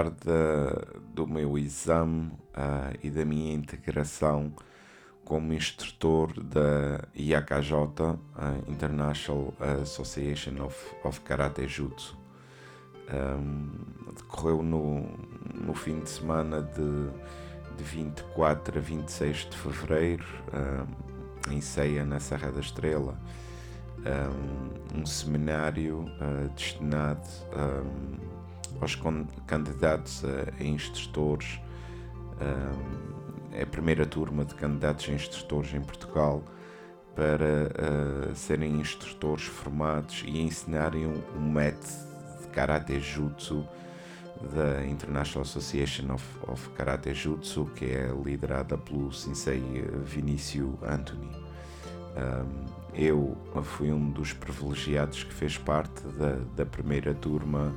Falar de, do meu exame uh, e da minha integração como instrutor da IAKJ, uh, International Association of, of Karate Jutsu. Um, decorreu no, no fim de semana de, de 24 a 26 de fevereiro, um, em Ceia, na Serra da Estrela, um, um seminário uh, destinado aos candidatos a, instrutores. é a primeira turma de candidatos a instrutores em Portugal para uh, serem instrutores formados e ensinarem um, um método de Karate Jutsu da International Association of, of Karate Jutsu, que é liderada pelo Sensei Vinícius Anthony. Um, eu fui um dos privilegiados que fez parte da, da primeira turma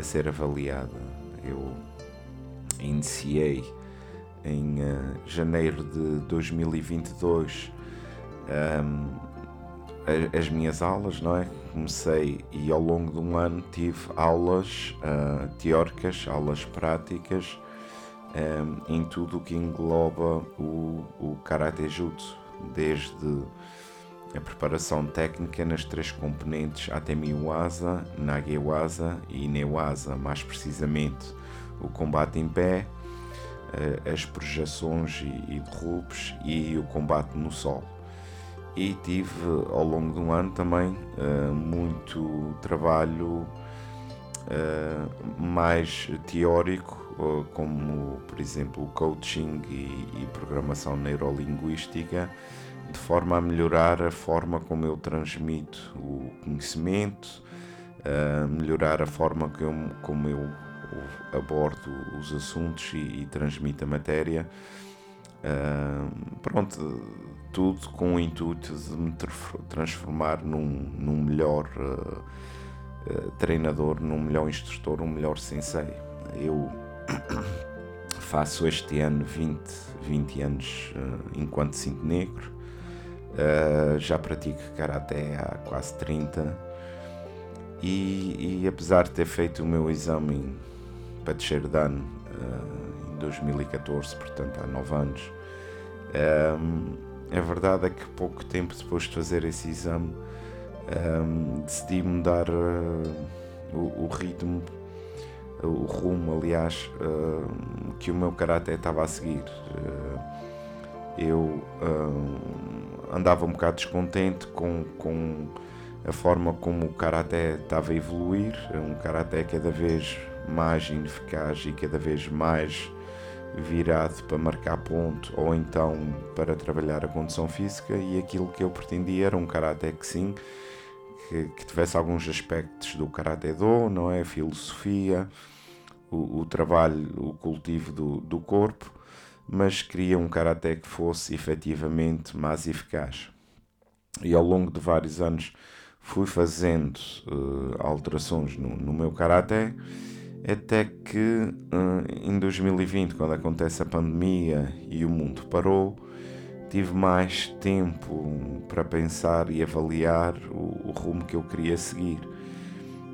a ser avaliada. Eu iniciei em uh, janeiro de 2022 um, as minhas aulas, não é? Comecei e ao longo de um ano tive aulas uh, teóricas, aulas práticas um, em tudo o que engloba o, o Karate Jutsu, desde a preparação técnica nas três componentes Atemi-Waza, Nage-Waza e Ne-Waza, mais precisamente o combate em pé, eh, as projeções e derrubes e o combate no sol. E tive ao longo do ano também eh, muito trabalho eh, mais teórico, como por exemplo coaching e programação neurolinguística de forma a melhorar a forma como eu transmito o conhecimento, a melhorar a forma que eu, como eu abordo os assuntos e, e transmito a matéria. Uh, pronto, tudo com o intuito de me transformar num, num melhor uh, uh, treinador, num melhor instrutor, um melhor sensei. Eu faço este ano 20, 20 anos enquanto cinto negro Uh, já pratico karaté há quase 30 e, e, apesar de ter feito o meu exame para terceiro dan uh, em 2014, portanto há 9 anos, um, eh, a verdade é que pouco tempo depois de fazer esse exame um, decidi mudar uh, o, o, ritmo, o rumo, aliás, que o meu karaté estava a seguir. Eu andava um bocado descontente com, com a forma como o karaté estava a evoluir, um karaté cada vez mais ineficaz e cada vez mais virado para marcar ponto ou então para trabalhar a condição física e aquilo que eu pretendia era um karaté que sim que, que tivesse alguns aspectos do karaté do, não é? A filosofia, o, o trabalho, o cultivo do, do corpo mas queria um karaté que fosse efetivamente mais eficaz. E ao longo de vários anos fui fazendo uh, alterações no, no, meu karaté, até que uh, em 2020, quando acontece a pandemia e o mundo parou, tive mais tempo para pensar e avaliar o, o rumo que eu queria seguir.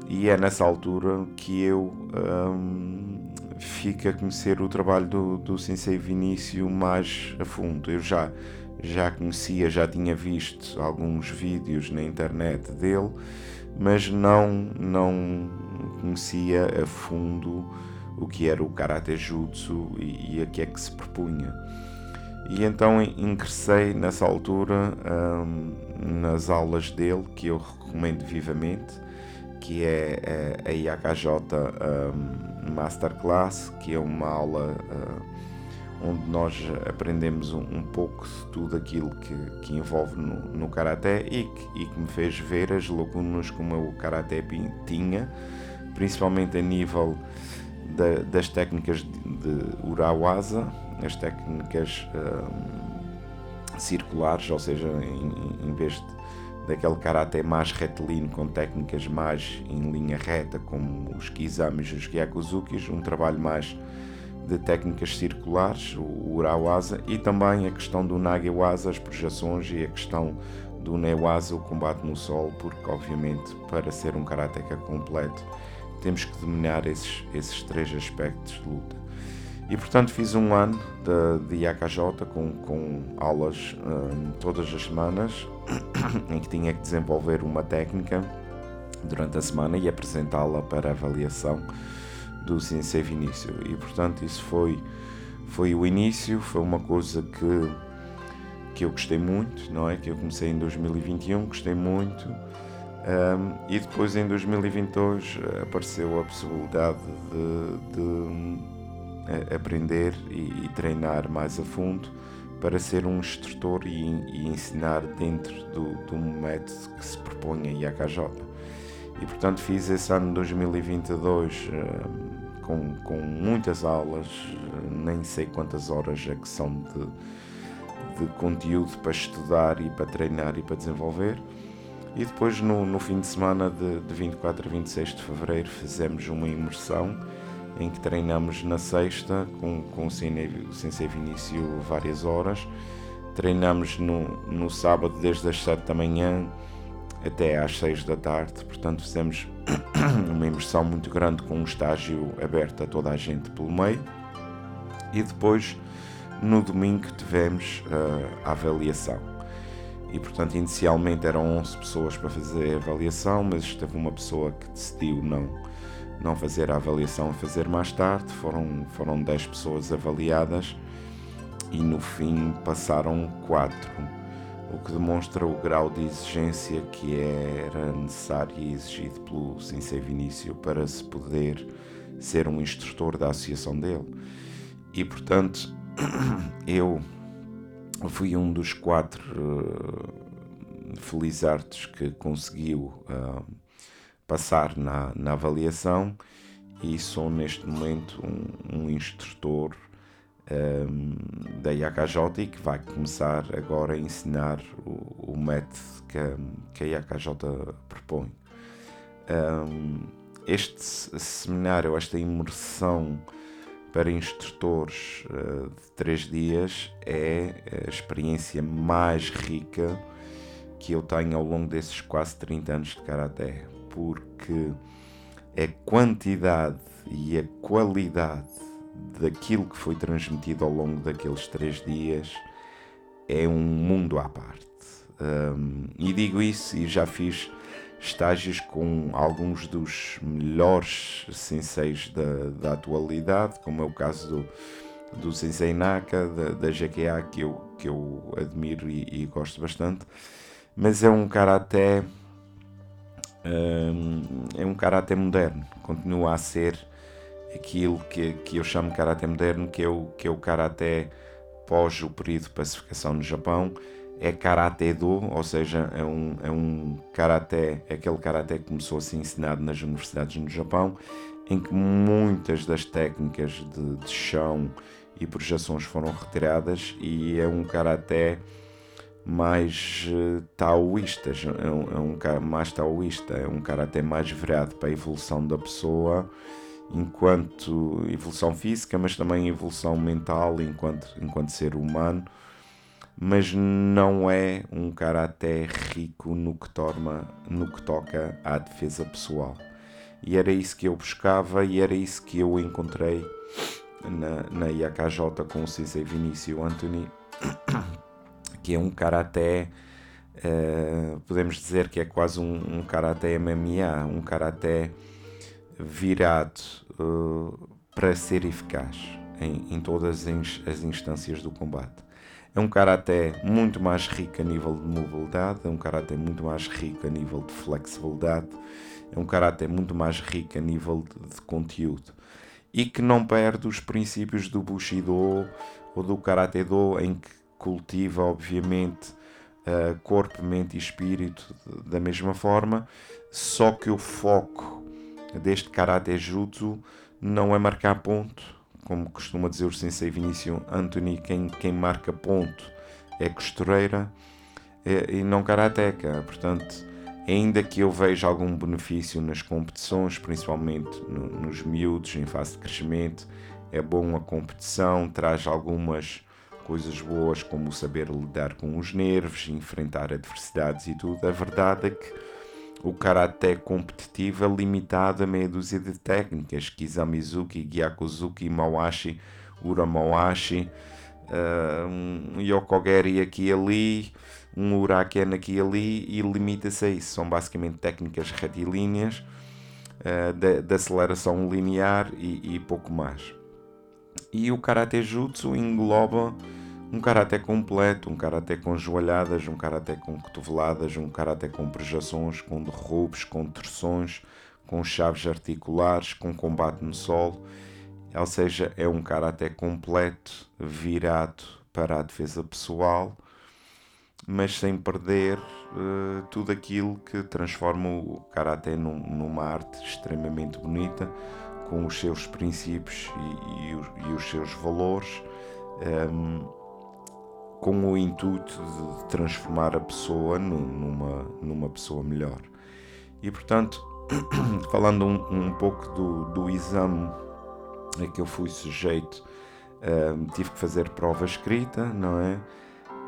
E é nessa altura que eu um, fico a conhecer o trabalho do, do Sensei Vinícius mais a fundo. Eu já, já conhecia, já tinha visto alguns vídeos na internet dele, mas não, não conhecia a fundo o que era o Karate Jutsu e, e a que é que se propunha. E então ingressei nessa altura um, nas aulas dele, que eu recomendo vivamente, que é a IAKJ um, Masterclass, que é uma aula uh, onde nós aprendemos um, um, pouco de tudo aquilo que, que envolve no, no Karaté e que, e que me fez ver as lacunas como o Karaté tinha, principalmente a nível da, das técnicas de, de Urawaza, as técnicas um, circulares, ou seja, em, em vez de, daquele karatê mais retilíneo com técnicas mais em linha reta, como os kizamis e os gyakuzukis, um trabalho mais de técnicas circulares, o Urawaza, e também a questão do Nagewaza, as projeções e a questão do Newaza, o combate no solo, porque obviamente para ser um karateka completo temos que dominar esses, esses três aspectos de luta. E portanto fiz um ano de, de com, com aulas um, todas as semanas, em que tinha que desenvolver uma técnica durante a semana e apresentá-la para avaliação do Sensei Vinícius. E portanto isso foi, foi o início, foi uma coisa que, que eu gostei muito, não é? Que eu comecei em 2021, gostei muito. Um, e depois em 2022 apareceu a possibilidade de, de aprender e, e, treinar mais a fundo para ser um instrutor e, e ensinar dentro do, do, método que se propõe a IAKJ. E portanto fiz esse ano 2022 uh, com, com muitas aulas, uh, nem sei quantas horas é que são de, de conteúdo para estudar e para treinar e para desenvolver. E depois no, no fim de semana de, de 24 a 26 de Fevereiro fizemos uma imersão em que treinamos na sexta com, com o Sensei Vinícius várias horas. Treinamos no, no sábado desde as 7 da manhã até às 6 da tarde, portanto fizemos uma imersão muito grande com um estágio aberto a toda a gente pelo meio. E depois no domingo tivemos uh, a avaliação. E portanto inicialmente eram 11 pessoas para fazer a avaliação, mas teve uma pessoa que decidiu não não fazer a avaliação, fazer mais tarde. Foram, foram 10 pessoas avaliadas e no fim passaram 4, o que demonstra o grau de exigência que era necessário e exigido pelo Sensei Vinícius para se poder ser um instrutor da associação dele. E portanto, eu fui um dos quatro uh, felizardos que conseguiu. Uh, passar na, na avaliação e sou neste momento um, um instrutor um, da IAKJ e que vai começar agora a ensinar o, o método que, que a IAKJ propõe. Um, este seminário, esta imersão para instrutores uh, de três dias é a experiência mais rica que eu tenho ao longo desses quase 30 anos de Karaté porque a quantidade e a qualidade daquilo que foi transmitido ao longo daqueles três dias é um mundo à parte. Um, e digo isso e já fiz estágios com alguns dos melhores senseis da, da atualidade, como é o caso do, do Sensei Naka, da, da que eu, que eu admiro e, e gosto bastante, mas é um cara até é um caráter moderno, continua a ser aquilo que, que eu chamo de caráter moderno, que é o, que é o karatê pós o período de pacificação no Japão, é karatê do, ou seja, é um, é um karatê, é aquele karatê que começou a ser ensinado nas universidades no Japão, em que muitas das técnicas de, de chão e projeções foram retiradas e é um karatê mais uh, taoístas, é um, é um mais taoísta, é um cara até mais virado para a evolução da pessoa, enquanto evolução física, mas também evolução mental enquanto, enquanto ser humano, mas não é um cara até rico no que, torna, no que toca à defesa pessoal. E era isso que eu buscava e era isso que eu encontrei na, na IAKJ com o Sensei Vinícius Anthony que é um karaté, uh, podemos dizer que é quase um, um karaté MMA, um karaté virado uh, para ser eficaz em, em todas as instâncias do combate. É um karaté muito mais rico a nível de mobilidade, é um karaté muito mais rico a nível de flexibilidade, é um karaté muito mais rico a nível de, de conteúdo e que não perde os princípios do Bushido ou do Karate Do, em que cultiva, obviamente, uh, corpo, mente e espírito da mesma forma, só que o foco deste Karate Jutsu não é marcar ponto, como costuma dizer o Sensei Vinícius Anthony, quem, quem marca ponto é costureira é, e não karateca. Portanto, ainda que eu veja algum benefício nas competições, principalmente no, nos miúdos em fase de crescimento, é bom a competição, traz algumas coisas boas como saber lidar com os nervos, enfrentar adversidades e tudo. A verdade é que o karaté competitivo é limitado a meia dúzia de técnicas, Kizamizuki, Gyakuzuki, Mawashi, Uramawashi, uh, um Yokogeri aqui e ali, um Uraken aqui e ali e limita-se a isso. São basicamente técnicas retilíneas uh, de, de, aceleração linear e, e pouco mais. E o Karate Jutsu engloba um karaté completo, um karaté com joelhadas, um karaté com cotoveladas, um karaté com projeções, com derrubos, com torções, com chaves articulares, com combate no solo. Ou seja, é um karaté completo, virado para a defesa pessoal, mas sem perder uh, tudo aquilo que transforma o karaté num, numa arte extremamente bonita, com os seus princípios e, e, e os seus valores. Um, ehm, com o intuito de transformar a pessoa numa, numa pessoa melhor. E portanto, falando um, um pouco do, do exame a que eu fui sujeito, um, tive que fazer prova escrita, não é?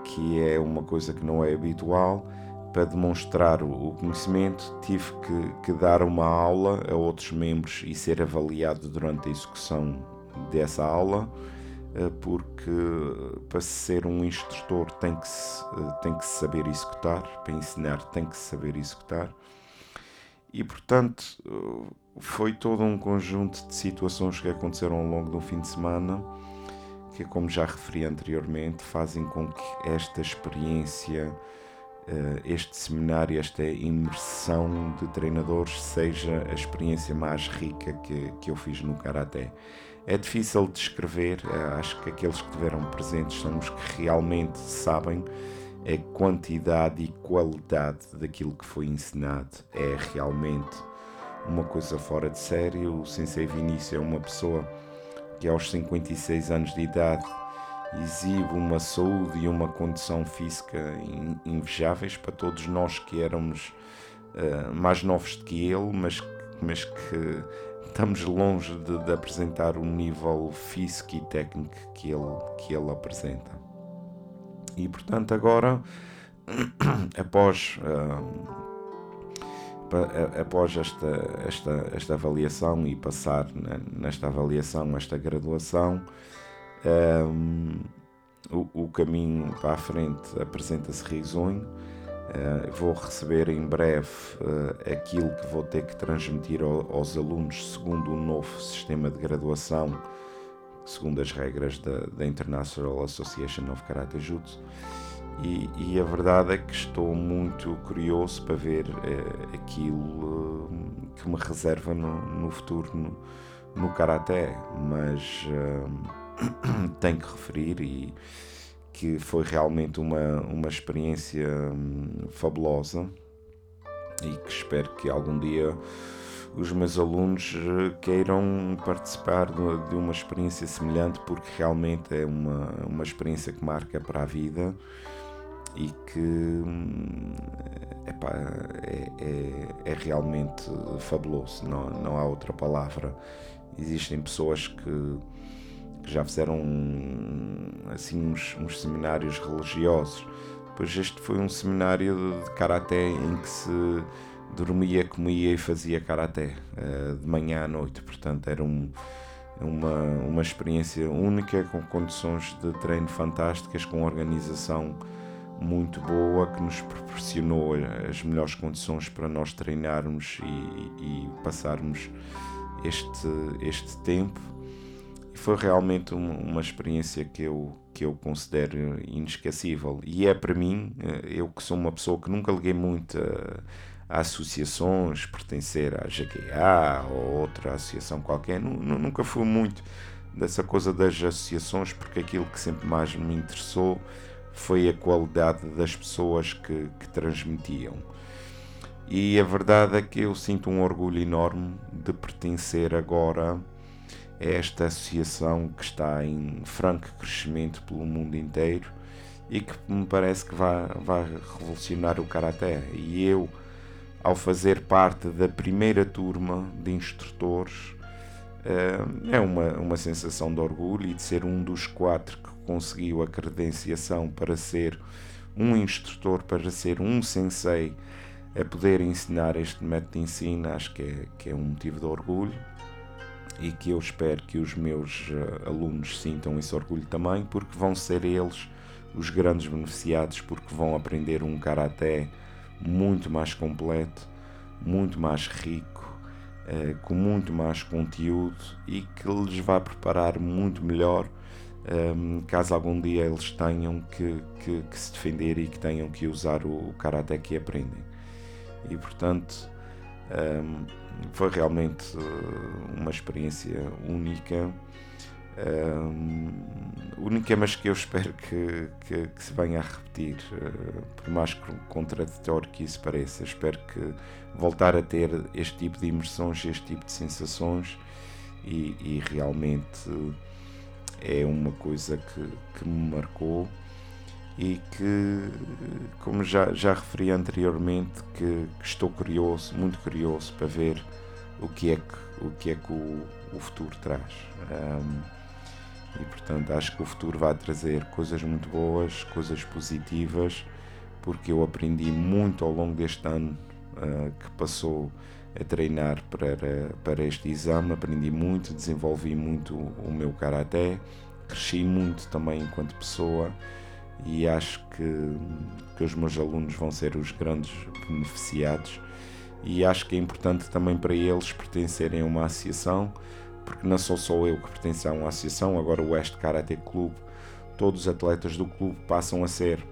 Que é uma coisa que não é habitual. Para demonstrar o conhecimento, tive que, que dar uma aula a outros membros e ser avaliado durante a execução dessa aula porque para ser um instrutor tem que, se, eh, tem que saber executar, para ensinar tem que saber executar. E portanto eh, foi todo um conjunto de situações que aconteceram ao longo do fim de semana que, como já referi anteriormente, fazem com que esta experiência, este seminário, esta imersão de treinadores seja a experiência mais rica que, que eu fiz no Karaté. É difícil descrever, eh, acho que aqueles que estiveram presentes são os que realmente sabem a quantidade e qualidade daquilo que foi ensinado. É realmente uma coisa fora de série. O Sensei Vinícius é uma pessoa que aos 56 anos de idade exibe uma saúde e uma condição física invejáveis para todos nós que éramos uh, mais novos do que ele, mas, mas que estamos longe de, de, apresentar o nível físico e técnico que ele, que ele apresenta. E portanto, agora, após, uh, após esta, esta, esta avaliação e passar nesta avaliação, esta graduação, um, o, o caminho para a frente apresenta-se risonho Uh, vou receber em breve uh, aquilo que vou ter que transmitir ao, aos alunos segundo o novo sistema de graduação, segundo as regras da, da International Association of Karate Jutsu. E, e, a verdade é que estou muito curioso para ver uh, aquilo que me reserva no, no futuro no, no Karaté, mas tenho que referir e que foi realmente uma, uma experiência hum, fabulosa e que espero que algum dia os meus alunos eh, queiram participar de, uma experiência semelhante, porque realmente é uma, uma experiência que marca para a vida e que hum, epá, é, é, é, realmente fabuloso, não, não há outra palavra. Existem pessoas que que já fizeram assim uns, uns seminários religiosos. Pois este foi um seminário de, karaté em que se dormia, comia e fazia karaté uh, de manhã à noite. Portanto, era um, uma, uma experiência única, com condições de treino fantásticas, com organização muito boa que nos proporcionou as melhores condições para nós treinarmos e, e passarmos este, este tempo foi realmente uma experiência que eu, que eu considero inesquecível. E é para mim, eh, eu que sou uma pessoa que nunca liguei muito a, a associações, pertencer à GQA ou outra associação qualquer, nunca fui muito dessa coisa das associações, porque aquilo que sempre mais me interessou foi a qualidade das pessoas que, que transmitiam. E a verdade é que eu sinto um orgulho enorme de pertencer agora a esta associação que está em franco crescimento pelo mundo inteiro e que me parece que vai, vai revolucionar o Karaté. E eu, ao fazer parte da primeira turma de instrutores, eh, é uma, uma sensação de orgulho e de ser um dos quatro que conseguiu a credenciação para ser um instrutor, para ser um sensei a poder ensinar este método de ensino, acho que é, que é um motivo de orgulho e que eu espero que os meus uh, alunos sintam esse orgulho também, porque vão ser eles os grandes beneficiados, porque vão aprender um karaté muito mais completo, muito mais rico, uh, com muito mais conteúdo e que lhes vai preparar muito melhor ehm, caso algum dia eles tenham que, que, que, se defender e que tenham que usar o, o karaté que aprendem. E portanto um, foi realmente uh, uma experiência única. Um, única, mas que eu espero que, que, que se venha a repetir, uh, por mais contraditório que isso pareça. Espero que voltar a ter este tipo de imersões, este tipo de sensações, e, e realmente é uma coisa que, que me marcou e que, como já, já referi anteriormente, que, que, estou curioso, muito curioso para ver o que é que o, que é que o, o futuro traz. Um, e portanto acho que o futuro vai trazer coisas muito boas, coisas positivas, porque eu aprendi muito ao longo deste ano uh, que passou a treinar para, para este exame, aprendi muito, desenvolvi muito o meu karaté, cresci muito também enquanto pessoa e acho que, que os meus alunos vão ser os grandes beneficiados. E acho que é importante também para eles pertencerem a uma associação, porque não sou só eu que pertenço a uma associação, agora o West Karate Club, todos os atletas do clube passam a ser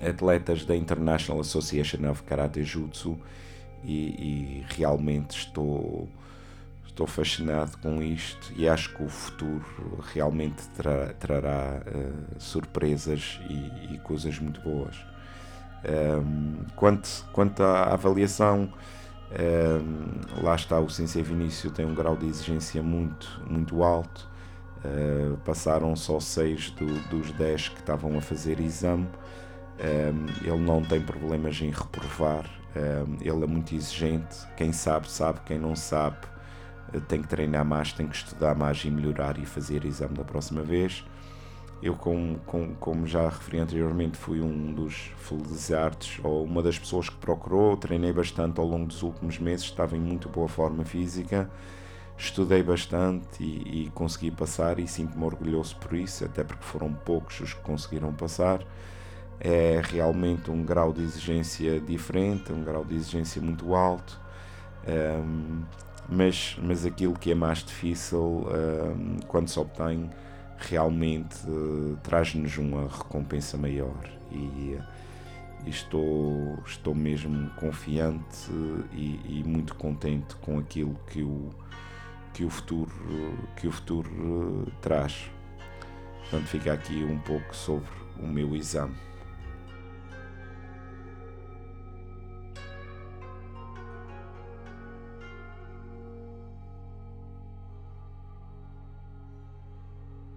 atletas da International Association of Karate Jutsu. E, e realmente estou estou fascinado com isto e acho que o futuro realmente trará, trará uh, surpresas e, e, coisas muito boas. Um, quanto, quanto à avaliação, um, lá está, o Ciência Vinícius tem um grau de exigência muito, muito alto. Uh, passaram só 6 do, dos 10 que estavam a fazer exame. Um, ele não tem problemas em reprovar, ele é muito exigente. Quem sabe, sabe, quem não sabe, tem que treinar mais, tem que estudar mais e melhorar e fazer exame da próxima vez. Eu, como, como, como já referi anteriormente, fui um dos felizardos, ou uma das pessoas que procurou, treinei bastante ao longo dos últimos meses, estava em muito boa forma física, estudei bastante e, e consegui passar e sinto-me orgulhoso por isso, até porque foram poucos os que conseguiram passar. É realmente um grau de exigência diferente, um grau de exigência muito alto. Um, mas, mas aquilo que é mais difícil uh, quando se obtém realmente uh, traz-nos uma recompensa maior e, e, estou, estou mesmo confiante e, e, muito contente com aquilo que o, que o futuro, que o futuro uh, traz. Portanto, fica aqui um pouco sobre o meu exame.